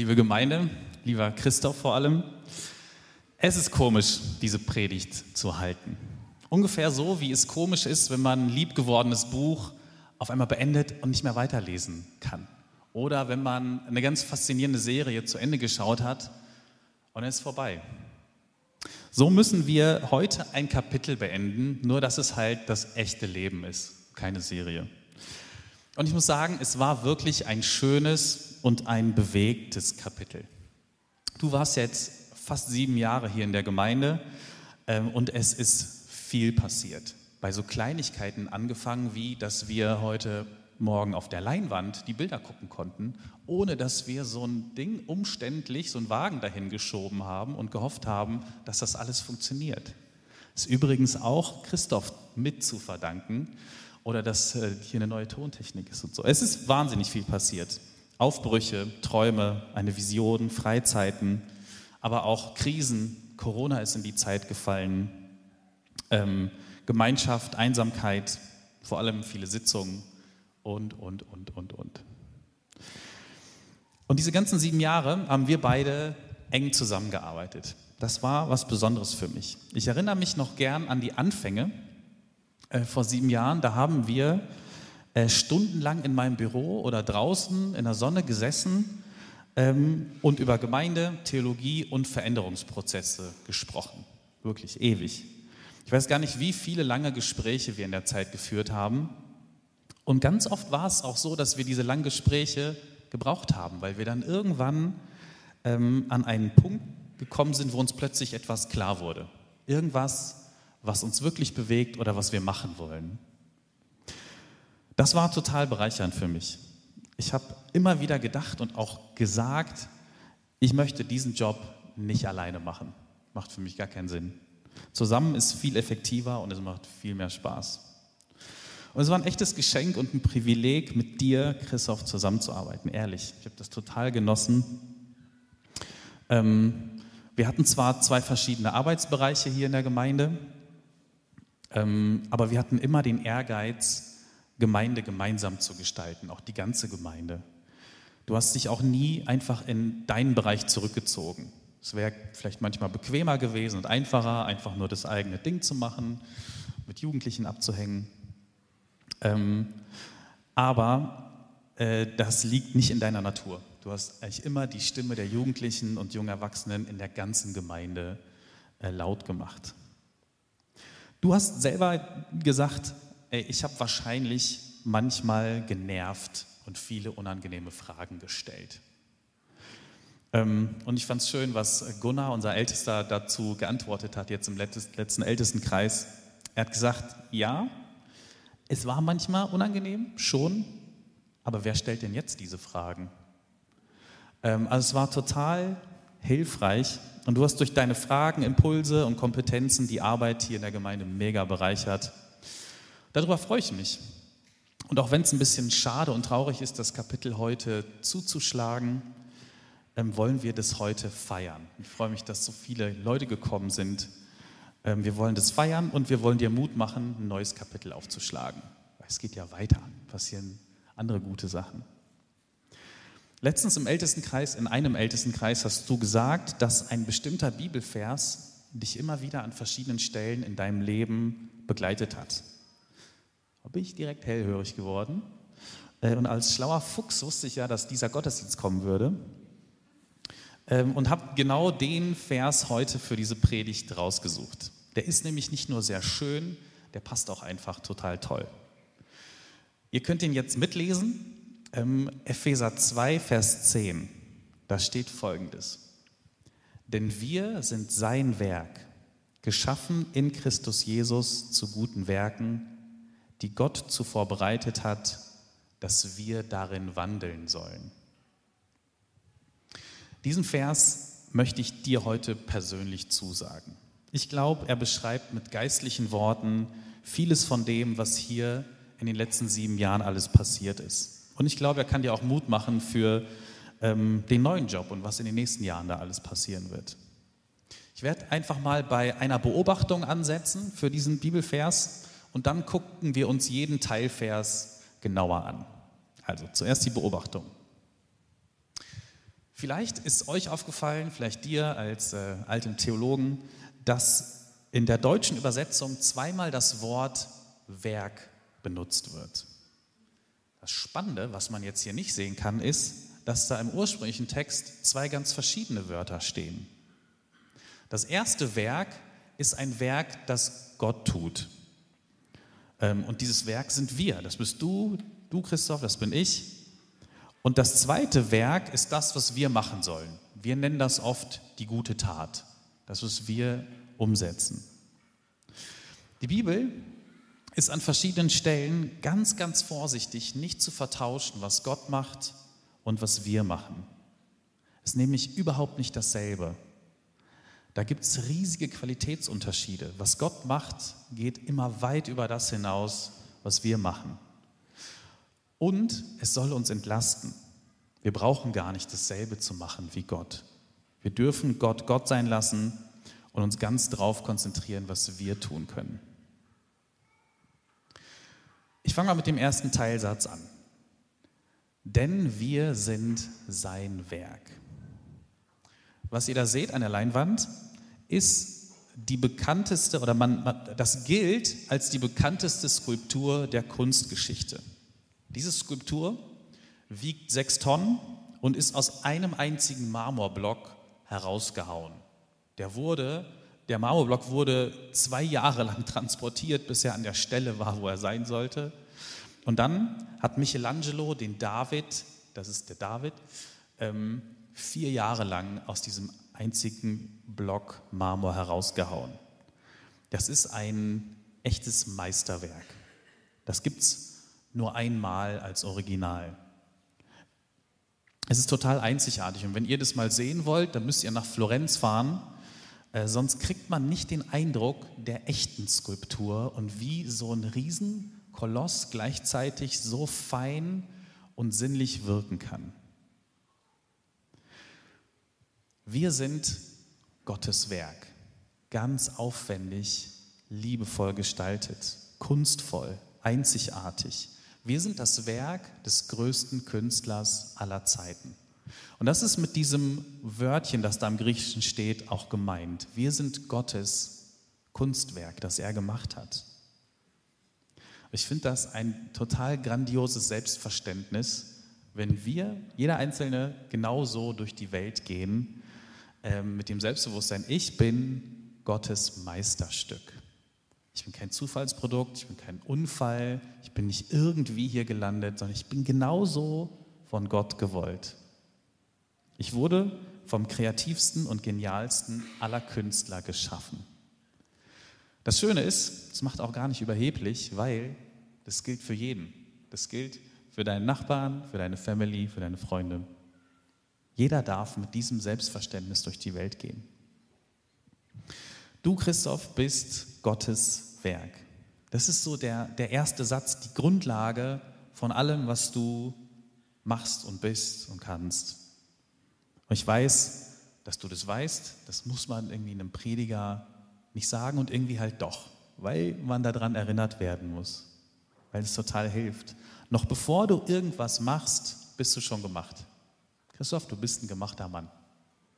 liebe Gemeinde, lieber Christoph vor allem. Es ist komisch, diese Predigt zu halten. Ungefähr so, wie es komisch ist, wenn man ein liebgewordenes Buch auf einmal beendet und nicht mehr weiterlesen kann. Oder wenn man eine ganz faszinierende Serie zu Ende geschaut hat und es ist vorbei. So müssen wir heute ein Kapitel beenden, nur dass es halt das echte Leben ist, keine Serie. Und ich muss sagen, es war wirklich ein schönes und ein bewegtes Kapitel. Du warst jetzt fast sieben Jahre hier in der Gemeinde ähm, und es ist viel passiert. Bei so Kleinigkeiten angefangen, wie dass wir heute Morgen auf der Leinwand die Bilder gucken konnten, ohne dass wir so ein Ding umständlich, so einen Wagen dahin geschoben haben und gehofft haben, dass das alles funktioniert. Ist übrigens auch Christoph mit zu verdanken oder dass äh, hier eine neue Tontechnik ist und so. Es ist wahnsinnig viel passiert. Aufbrüche, Träume, eine Vision, Freizeiten, aber auch Krisen. Corona ist in die Zeit gefallen. Ähm, Gemeinschaft, Einsamkeit, vor allem viele Sitzungen und, und, und, und, und. Und diese ganzen sieben Jahre haben wir beide eng zusammengearbeitet. Das war was Besonderes für mich. Ich erinnere mich noch gern an die Anfänge äh, vor sieben Jahren. Da haben wir äh, stundenlang in meinem Büro oder draußen in der Sonne gesessen ähm, und über Gemeinde, Theologie und Veränderungsprozesse gesprochen. Wirklich ewig. Ich weiß gar nicht, wie viele lange Gespräche wir in der Zeit geführt haben. Und ganz oft war es auch so, dass wir diese langen Gespräche gebraucht haben, weil wir dann irgendwann ähm, an einen Punkt gekommen sind, wo uns plötzlich etwas klar wurde. Irgendwas, was uns wirklich bewegt oder was wir machen wollen. Das war total bereichernd für mich. Ich habe immer wieder gedacht und auch gesagt, ich möchte diesen Job nicht alleine machen. Macht für mich gar keinen Sinn. Zusammen ist viel effektiver und es macht viel mehr Spaß. Und es war ein echtes Geschenk und ein Privileg, mit dir, Christoph, zusammenzuarbeiten. Ehrlich, ich habe das total genossen. Ähm, wir hatten zwar zwei verschiedene Arbeitsbereiche hier in der Gemeinde, ähm, aber wir hatten immer den Ehrgeiz, Gemeinde gemeinsam zu gestalten, auch die ganze Gemeinde. Du hast dich auch nie einfach in deinen Bereich zurückgezogen. Es wäre vielleicht manchmal bequemer gewesen und einfacher, einfach nur das eigene Ding zu machen, mit Jugendlichen abzuhängen. Ähm, aber äh, das liegt nicht in deiner Natur. Du hast eigentlich immer die Stimme der Jugendlichen und jungen Erwachsenen in der ganzen Gemeinde äh, laut gemacht. Du hast selber gesagt, ey, ich habe wahrscheinlich manchmal genervt und viele unangenehme Fragen gestellt. Ähm, und ich fand es schön, was Gunnar, unser Ältester, dazu geantwortet hat, jetzt im letzten Ältestenkreis. Er hat gesagt, ja, es war manchmal unangenehm, schon, aber wer stellt denn jetzt diese Fragen? Ähm, also es war total hilfreich und du hast durch deine Fragen, Impulse und Kompetenzen die Arbeit hier in der Gemeinde mega bereichert. Darüber freue ich mich. Und auch wenn es ein bisschen schade und traurig ist, das Kapitel heute zuzuschlagen, ähm, wollen wir das heute feiern. Ich freue mich, dass so viele Leute gekommen sind. Ähm, wir wollen das feiern und wir wollen dir Mut machen, ein neues Kapitel aufzuschlagen. Es geht ja weiter, passieren andere gute Sachen. Letztens im Ältestenkreis, in einem Ältestenkreis hast du gesagt, dass ein bestimmter Bibelvers dich immer wieder an verschiedenen Stellen in deinem Leben begleitet hat. Da bin ich direkt hellhörig geworden. Äh, und als schlauer Fuchs wusste ich ja, dass dieser Gottesdienst kommen würde. Ähm, und habe genau den Vers heute für diese Predigt rausgesucht. Der ist nämlich nicht nur sehr schön, der passt auch einfach total toll. Ihr könnt ihn jetzt mitlesen. Ähm, Epheser 2, Vers 10. Da steht folgendes. Denn wir sind sein Werk, geschaffen in Christus Jesus zu guten Werken, die Gott zuvor bereitet hat, dass wir darin wandeln sollen. Diesen Vers möchte ich dir heute persönlich zusagen. Ich glaube, er beschreibt mit geistlichen Worten vieles von dem, was hier in den letzten sieben Jahren alles passiert ist. Und ich glaube, er kann dir auch Mut machen für ähm, den neuen Job und was in den nächsten Jahren da alles passieren wird. Ich werde einfach mal bei einer Beobachtung ansetzen für diesen Bibelvers und dann gucken wir uns jeden Teilvers genauer an. Also zuerst die Beobachtung. Vielleicht ist euch aufgefallen, vielleicht dir als äh, altem Theologen, dass in der deutschen Übersetzung zweimal das Wort Werk benutzt wird. Das Spannende, was man jetzt hier nicht sehen kann, ist, dass da im ursprünglichen Text zwei ganz verschiedene Wörter stehen. Das erste Werk ist ein Werk, das Gott tut. Ähm, und dieses Werk sind wir. Das bist du, du Christoph, das bin ich. Und das zweite Werk ist das, was wir machen sollen. Wir nennen das oft die gute Tat. Das, was wir umsetzen. Die Bibel ist an verschiedenen Stellen ganz, ganz vorsichtig, nicht zu vertauschen, was Gott macht und was wir machen. Es ist nämlich überhaupt nicht dasselbe. Da gibt es riesige Qualitätsunterschiede. Was Gott macht, geht immer weit über das hinaus, was wir machen. Und es soll uns entlasten. Wir brauchen gar nicht dasselbe zu machen wie Gott. Wir dürfen Gott Gott sein lassen und uns ganz darauf konzentrieren, was wir tun können. Ich fange mal mit dem ersten Teilsatz an. Denn wir sind sein Werk. Was ihr da seht an der Leinwand, ist die bekannteste, oder man, das gilt als die bekannteste Skulptur der Kunstgeschichte. Diese Skulptur wiegt sechs Tonnen und ist aus einem einzigen Marmorblock herausgehauen. Der wurde, der Marmorblock wurde zwei Jahre lang transportiert, bis er an der Stelle war, wo er sein sollte. Und dann hat Michelangelo den David, das ist der David, ähm, vier Jahre lang aus diesem einzigen Block Marmor herausgehauen. Das ist ein echtes Meisterwerk. Das gibt es nur einmal als Original. Es ist total einzigartig und wenn ihr das mal sehen wollt, dann müsst ihr nach Florenz fahren. Äh, sonst kriegt man nicht den Eindruck der echten Skulptur und wie so ein Riesenkoloss gleichzeitig so fein und sinnlich wirken kann. Wir sind Gottes Werk, ganz aufwendig, liebevoll gestaltet, kunstvoll, einzigartig. Wir sind das Werk des größten Künstlers aller Zeiten. Und das ist mit diesem Wörtchen, das da im Griechischen steht, auch gemeint. Wir sind Gottes Kunstwerk, das er gemacht hat. Ich finde das ein total grandioses Selbstverständnis, wenn wir, jeder Einzelne, genauso durch die Welt gehen ähm, mit dem Selbstbewusstsein, ich bin Gottes Meisterstück. Ich bin kein Zufallsprodukt, ich bin kein Unfall, ich bin nicht irgendwie hier gelandet, sondern ich bin genauso von Gott gewollt. Ich wurde vom kreativsten und genialsten aller Künstler geschaffen. Das Schöne ist, es macht auch gar nicht überheblich, weil das gilt für jeden. Das gilt für deinen Nachbarn, für deine Family, für deine Freunde. Jeder darf mit diesem Selbstverständnis durch die Welt gehen. Du, Christoph, bist Gottes Werk. Das ist so der, der erste Satz, die Grundlage von allem, was du machst und bist und kannst. Und ich weiß, dass du das weißt, das muss man irgendwie einem Prediger nicht sagen und irgendwie halt doch, weil man daran erinnert werden muss, weil es total hilft. Noch bevor du irgendwas machst, bist du schon gemacht. Christoph, du bist ein gemachter Mann.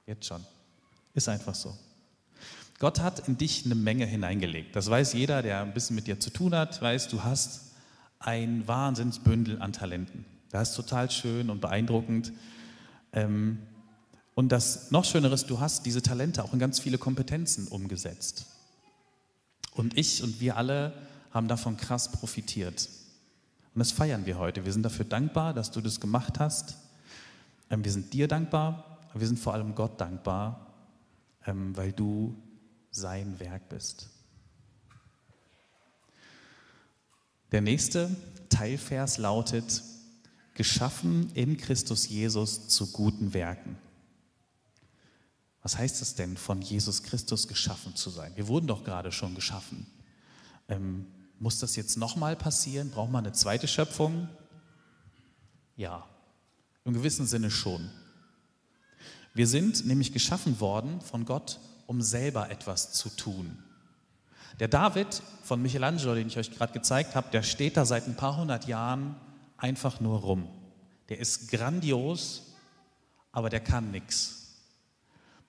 Jetzt schon. Ist einfach so. Gott hat in dich eine Menge hineingelegt. Das weiß jeder, der ein bisschen mit dir zu tun hat, weiß, du hast ein Wahnsinnsbündel an Talenten. Das ist total schön und beeindruckend. Ähm, und das noch Schönere ist, du hast diese Talente auch in ganz viele Kompetenzen umgesetzt. Und ich und wir alle haben davon krass profitiert. Und das feiern wir heute. Wir sind dafür dankbar, dass du das gemacht hast. Ähm, wir sind dir dankbar, aber wir sind vor allem Gott dankbar, ähm, weil du sein Werk bist. Der nächste Teilvers lautet, geschaffen in Christus Jesus zu guten Werken. Was heißt es denn, von Jesus Christus geschaffen zu sein? Wir wurden doch gerade schon geschaffen. Ähm, muss das jetzt nochmal passieren? Braucht man eine zweite Schöpfung? Ja, im gewissen Sinne schon. Wir sind nämlich geschaffen worden von Gott, um selber etwas zu tun. Der David von Michelangelo, den ich euch gerade gezeigt habe, der steht da seit ein paar hundert Jahren einfach nur rum. Der ist grandios, aber der kann nichts.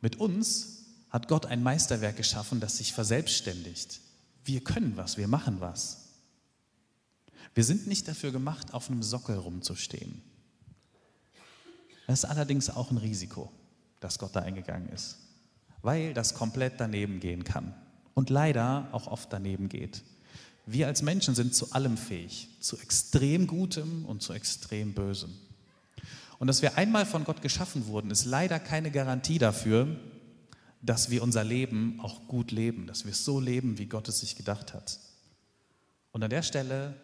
Mit uns hat Gott ein Meisterwerk geschaffen, das sich verselbstständigt. Wir können was, wir machen was. Wir sind nicht dafür gemacht, auf einem Sockel rumzustehen. Das ist allerdings auch ein Risiko, dass Gott da eingegangen ist, weil das komplett daneben gehen kann und leider auch oft daneben geht. Wir als Menschen sind zu allem fähig, zu extrem Gutem und zu extrem Bösem. Und dass wir einmal von Gott geschaffen wurden, ist leider keine Garantie dafür, dass wir unser Leben auch gut leben, dass wir es so leben, wie Gott es sich gedacht hat. Und an der Stelle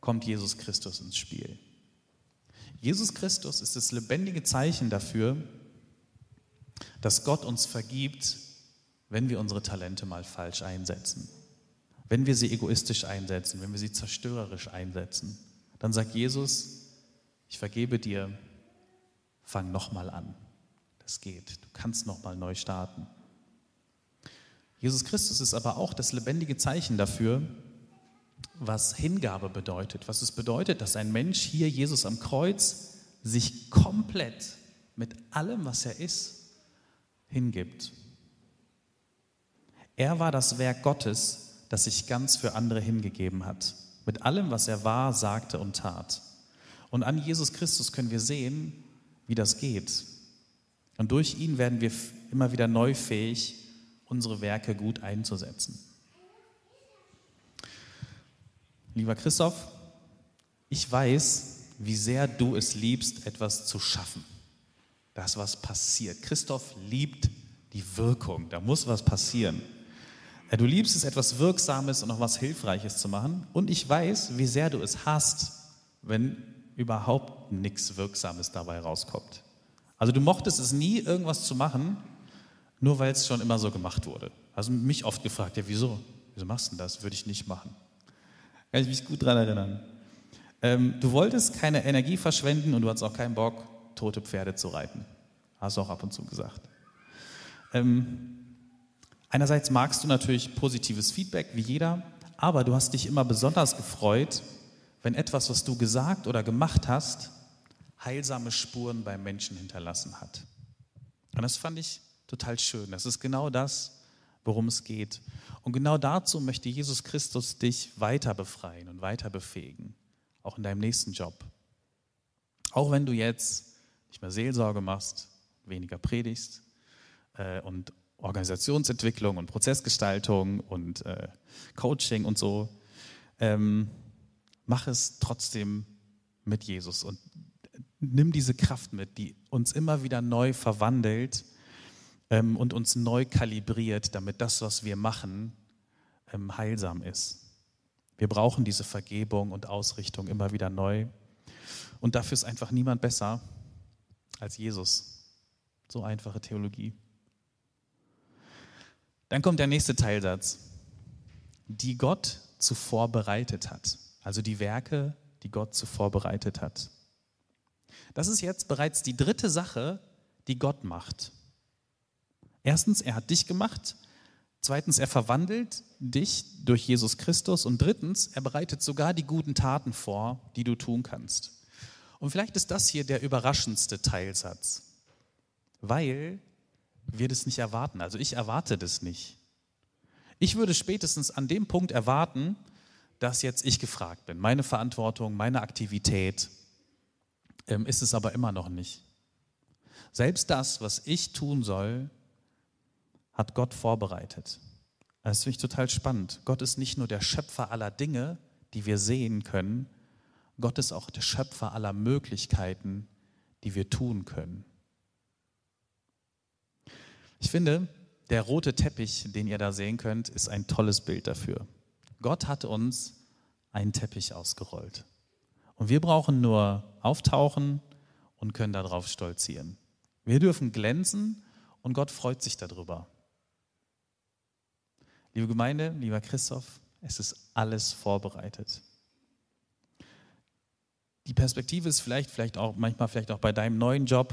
kommt Jesus Christus ins Spiel. Jesus Christus ist das lebendige Zeichen dafür, dass Gott uns vergibt, wenn wir unsere Talente mal falsch einsetzen. Wenn wir sie egoistisch einsetzen, wenn wir sie zerstörerisch einsetzen, dann sagt Jesus, ich vergebe dir, fang nochmal an. Das geht. Du kannst nochmal neu starten. Jesus Christus ist aber auch das lebendige Zeichen dafür, was Hingabe bedeutet, was es bedeutet, dass ein Mensch hier, Jesus am Kreuz, sich komplett mit allem, was er ist, hingibt. Er war das Werk Gottes, das sich ganz für andere hingegeben hat, mit allem, was er war, sagte und tat. Und an Jesus Christus können wir sehen, wie das geht. Und durch ihn werden wir immer wieder neu fähig, unsere Werke gut einzusetzen. Lieber Christoph, ich weiß, wie sehr du es liebst, etwas zu schaffen. Dass was passiert. Christoph liebt die Wirkung. Da muss was passieren. Du liebst es, etwas Wirksames und auch was Hilfreiches zu machen. Und ich weiß, wie sehr du es hast, wenn überhaupt nichts Wirksames dabei rauskommt. Also du mochtest es nie, irgendwas zu machen, nur weil es schon immer so gemacht wurde. Also mich oft gefragt, ja wieso? Wieso machst du das? Würde ich nicht machen. Kann ich mich gut daran erinnern. Ähm, du wolltest keine Energie verschwenden und du hattest auch keinen Bock, tote Pferde zu reiten. Hast du auch ab und zu gesagt. Ähm, einerseits magst du natürlich positives Feedback, wie jeder, aber du hast dich immer besonders gefreut, wenn etwas, was du gesagt oder gemacht hast, heilsame Spuren beim Menschen hinterlassen hat. Und das fand ich total schön. Das ist genau das, worum es geht. Und genau dazu möchte Jesus Christus dich weiter befreien und weiter befähigen, auch in deinem nächsten Job. Auch wenn du jetzt nicht mehr Seelsorge machst, weniger predigst äh, und Organisationsentwicklung und Prozessgestaltung und äh, Coaching und so, ähm, mach es trotzdem mit Jesus und nimm diese Kraft mit, die uns immer wieder neu verwandelt ähm, und uns neu kalibriert, damit das, was wir machen, ähm, heilsam ist. Wir brauchen diese Vergebung und Ausrichtung immer wieder neu. Und dafür ist einfach niemand besser als Jesus. So einfache Theologie. Dann kommt der nächste Teilsatz, die Gott zuvor bereitet hat. Also die Werke, die Gott zuvor bereitet hat. Das ist jetzt bereits die dritte Sache, die Gott macht. Erstens, er hat dich gemacht. Zweitens, er verwandelt dich durch Jesus Christus. Und drittens, er bereitet sogar die guten Taten vor, die du tun kannst. Und vielleicht ist das hier der überraschendste Teilsatz, weil wir das nicht erwarten. Also ich erwarte das nicht. Ich würde spätestens an dem Punkt erwarten, dass jetzt ich gefragt bin. Meine Verantwortung, meine Aktivität ähm, ist es aber immer noch nicht. Selbst das, was ich tun soll, hat Gott vorbereitet. Das finde ich total spannend. Gott ist nicht nur der Schöpfer aller Dinge, die wir sehen können, Gott ist auch der Schöpfer aller Möglichkeiten, die wir tun können. Ich finde, der rote Teppich, den ihr da sehen könnt, ist ein tolles Bild dafür. Gott hat uns einen Teppich ausgerollt. Und wir brauchen nur auftauchen und können darauf stolzieren. Wir dürfen glänzen und Gott freut sich darüber. Liebe Gemeinde, lieber Christoph, es ist alles vorbereitet. Die Perspektive ist vielleicht, vielleicht auch manchmal vielleicht auch bei deinem neuen Job.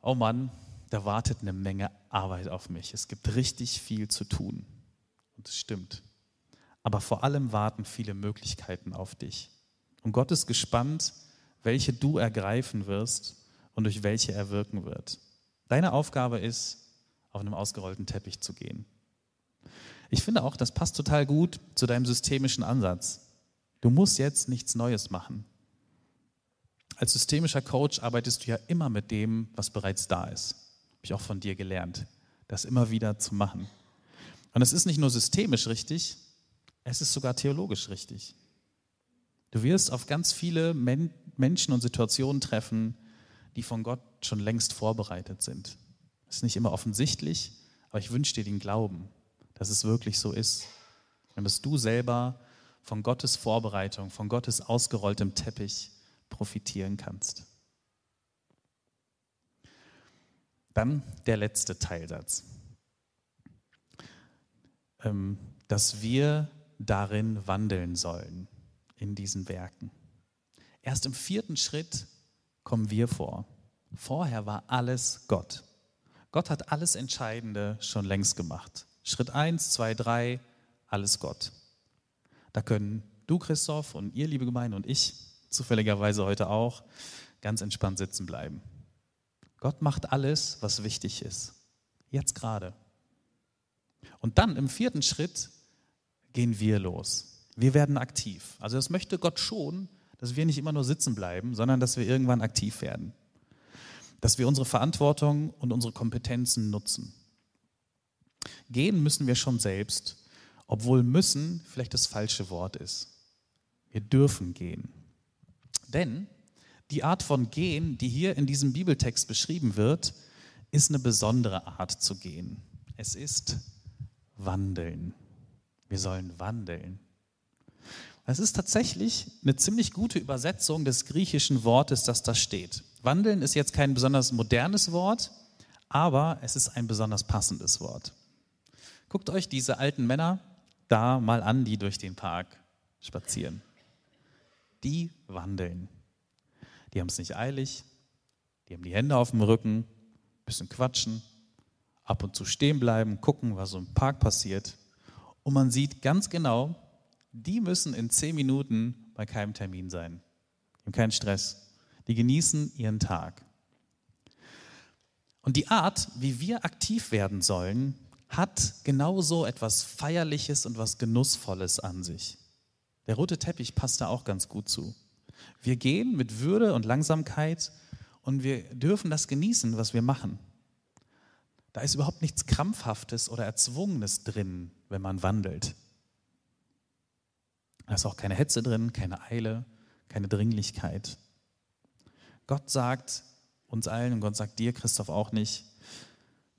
Oh Mann, da wartet eine Menge Arbeit auf mich. Es gibt richtig viel zu tun. Und es stimmt. Aber vor allem warten viele Möglichkeiten auf dich. Und Gott ist gespannt, welche du ergreifen wirst und durch welche er wirken wird. Deine Aufgabe ist, auf einem ausgerollten Teppich zu gehen. Ich finde auch, das passt total gut zu deinem systemischen Ansatz. Du musst jetzt nichts Neues machen. Als systemischer Coach arbeitest du ja immer mit dem, was bereits da ist. Habe ich auch von dir gelernt, das immer wieder zu machen. Und es ist nicht nur systemisch richtig, es ist sogar theologisch richtig. Du wirst auf ganz viele Men Menschen und Situationen treffen, die von Gott schon längst vorbereitet sind. Das ist nicht immer offensichtlich, aber ich wünsche dir den Glauben, dass es wirklich so ist. Und dass du selber von Gottes Vorbereitung, von Gottes ausgerolltem Teppich profitieren kannst. Dann der letzte Teilsatz. Ähm, dass wir darin wandeln sollen, in diesen Werken. Erst im vierten Schritt kommen wir vor. Vorher war alles Gott. Gott hat alles Entscheidende schon längst gemacht. Schritt 1, 2, 3, alles Gott. Da können du, Christoph, und ihr, liebe Gemeinde, und ich, zufälligerweise heute auch, ganz entspannt sitzen bleiben. Gott macht alles, was wichtig ist. Jetzt gerade. Und dann im vierten Schritt gehen wir los. Wir werden aktiv. Also das möchte Gott schon, dass wir nicht immer nur sitzen bleiben, sondern dass wir irgendwann aktiv werden. Dass wir unsere Verantwortung und unsere Kompetenzen nutzen. Gehen müssen wir schon selbst, obwohl müssen vielleicht das falsche Wort ist. Wir dürfen gehen. Denn die Art von Gehen, die hier in diesem Bibeltext beschrieben wird, ist eine besondere Art zu gehen. Es ist wandeln. Wir sollen wandeln. Es ist tatsächlich eine ziemlich gute Übersetzung des griechischen Wortes, das da steht. Wandeln ist jetzt kein besonders modernes Wort, aber es ist ein besonders passendes Wort. Guckt euch diese alten Männer da mal an, die durch den Park spazieren. Die wandeln. Die haben es nicht eilig, die haben die Hände auf dem Rücken, bisschen quatschen, ab und zu stehen bleiben, gucken, was so im Park passiert. Und man sieht ganz genau, die müssen in zehn Minuten bei keinem Termin sein. Die haben keinen Stress. Die genießen ihren Tag. Und die Art, wie wir aktiv werden sollen, hat genauso etwas Feierliches und was Genussvolles an sich. Der rote Teppich passt da auch ganz gut zu. Wir gehen mit Würde und Langsamkeit und wir dürfen das genießen, was wir machen. Da ist überhaupt nichts Krampfhaftes oder Erzwungenes drin, wenn man wandelt. Da ist auch keine Hetze drin, keine Eile, keine Dringlichkeit. Gott sagt uns allen und Gott sagt dir, Christoph, auch nicht,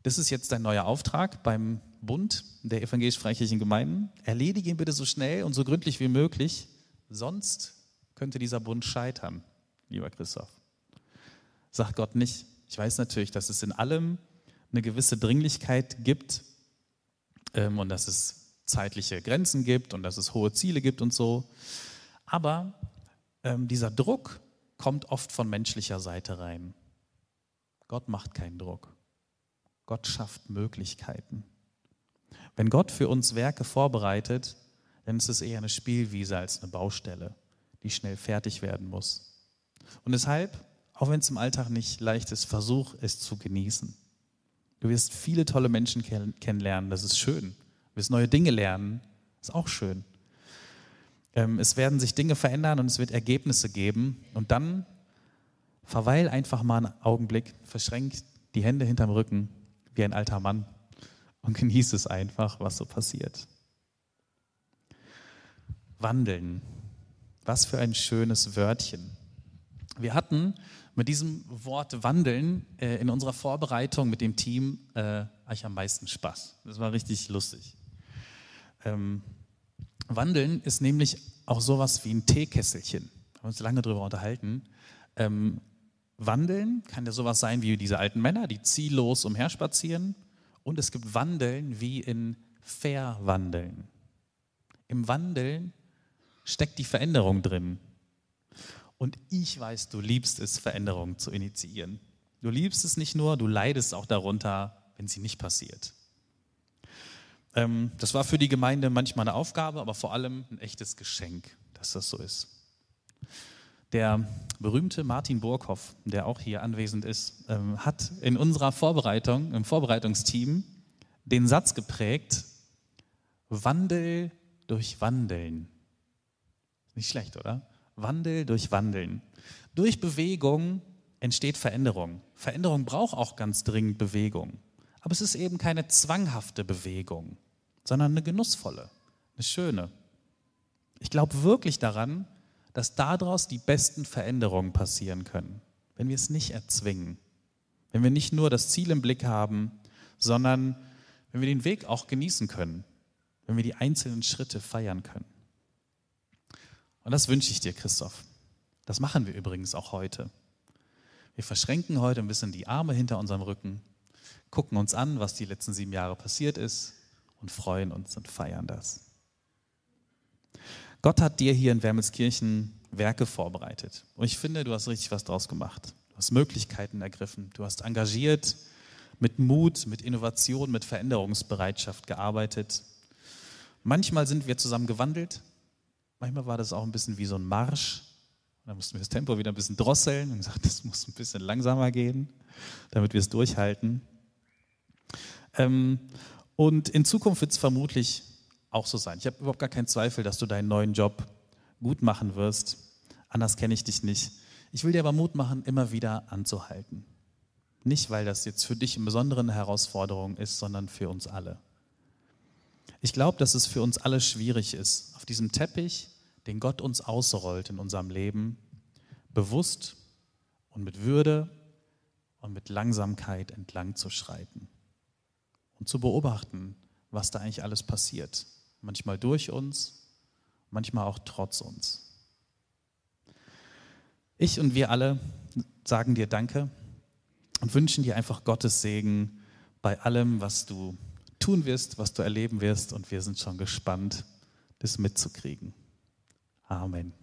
das ist jetzt dein neuer Auftrag beim Bund der evangelisch-freikirchlichen Gemeinden. Erledige ihn bitte so schnell und so gründlich wie möglich, sonst könnte dieser Bund scheitern, lieber Christoph. Sagt Gott nicht. Ich weiß natürlich, dass es in allem eine gewisse Dringlichkeit gibt ähm, und dass es zeitliche Grenzen gibt und dass es hohe Ziele gibt und so. Aber ähm, dieser Druck kommt oft von menschlicher Seite rein. Gott macht keinen Druck. Gott schafft Möglichkeiten. Wenn Gott für uns Werke vorbereitet, dann ist es eher eine Spielwiese als eine Baustelle, die schnell fertig werden muss. Und deshalb, auch wenn es im Alltag nicht leicht ist, versuch es zu genießen. Du wirst viele tolle Menschen kennenlernen, das ist schön. Du wirst neue Dinge lernen, ist auch schön. Ähm, es werden sich Dinge verändern und es wird Ergebnisse geben. Und dann verweil einfach mal einen Augenblick, verschränk die Hände hinterm Rücken wie ein alter Mann und genieße es einfach, was so passiert. Wandeln. Was für ein schönes Wörtchen. Wir hatten mit diesem Wort wandeln äh, in unserer Vorbereitung mit dem Team äh, eigentlich am meisten Spaß. Das war richtig lustig. Ähm, wandeln ist nämlich auch sowas wie ein Teekesselchen. Wir haben uns lange darüber unterhalten. Ähm, Wandeln kann ja sowas sein wie diese alten Männer, die ziellos umherspazieren. Und es gibt Wandeln wie in Verwandeln. Im Wandeln steckt die Veränderung drin. Und ich weiß, du liebst es, Veränderungen zu initiieren. Du liebst es nicht nur, du leidest auch darunter, wenn sie nicht passiert. Ähm, das war für die Gemeinde manchmal eine Aufgabe, aber vor allem ein echtes Geschenk, dass das so ist. Der berühmte Martin Burkhoff, der auch hier anwesend ist, ähm, hat in unserer Vorbereitung, im Vorbereitungsteam, den Satz geprägt, Wandel durch Wandeln. Nicht schlecht, oder? Wandel durch Wandeln. Durch Bewegung entsteht Veränderung. Veränderung braucht auch ganz dringend Bewegung. Aber es ist eben keine zwanghafte Bewegung, sondern eine genussvolle, eine schöne. Ich glaube wirklich daran, dass daraus die besten Veränderungen passieren können, wenn wir es nicht erzwingen, wenn wir nicht nur das Ziel im Blick haben, sondern wenn wir den Weg auch genießen können, wenn wir die einzelnen Schritte feiern können. Und das wünsche ich dir, Christoph. Das machen wir übrigens auch heute. Wir verschränken heute ein bisschen die Arme hinter unserem Rücken, gucken uns an, was die letzten sieben Jahre passiert ist und freuen uns und feiern das. Gott hat dir hier in Wermelskirchen Werke vorbereitet. Und ich finde, du hast richtig was draus gemacht. Du hast Möglichkeiten ergriffen. Du hast engagiert, mit Mut, mit Innovation, mit Veränderungsbereitschaft gearbeitet. Manchmal sind wir zusammen gewandelt. Manchmal war das auch ein bisschen wie so ein Marsch. Da mussten wir das Tempo wieder ein bisschen drosseln und gesagt, das muss ein bisschen langsamer gehen, damit wir es durchhalten. Ähm, und in Zukunft wird es vermutlich auch so sein. Ich habe überhaupt gar keinen Zweifel, dass du deinen neuen Job gut machen wirst. Anders kenne ich dich nicht. Ich will dir aber Mut machen, immer wieder anzuhalten. Nicht, weil das jetzt für dich eine Herausforderung ist, sondern für uns alle. Ich glaube, dass es für uns alle schwierig ist, auf diesem Teppich, den Gott uns ausrollt in unserem Leben, bewusst und mit Würde und mit Langsamkeit entlang zu schreiten und zu beobachten, was da eigentlich alles passiert manchmal durch uns, manchmal auch trotz uns. Ich und wir alle sagen dir Danke und wünschen dir einfach Gottes Segen bei allem, was du tun wirst, was du erleben wirst und wir sind schon gespannt, das mitzukriegen. Amen.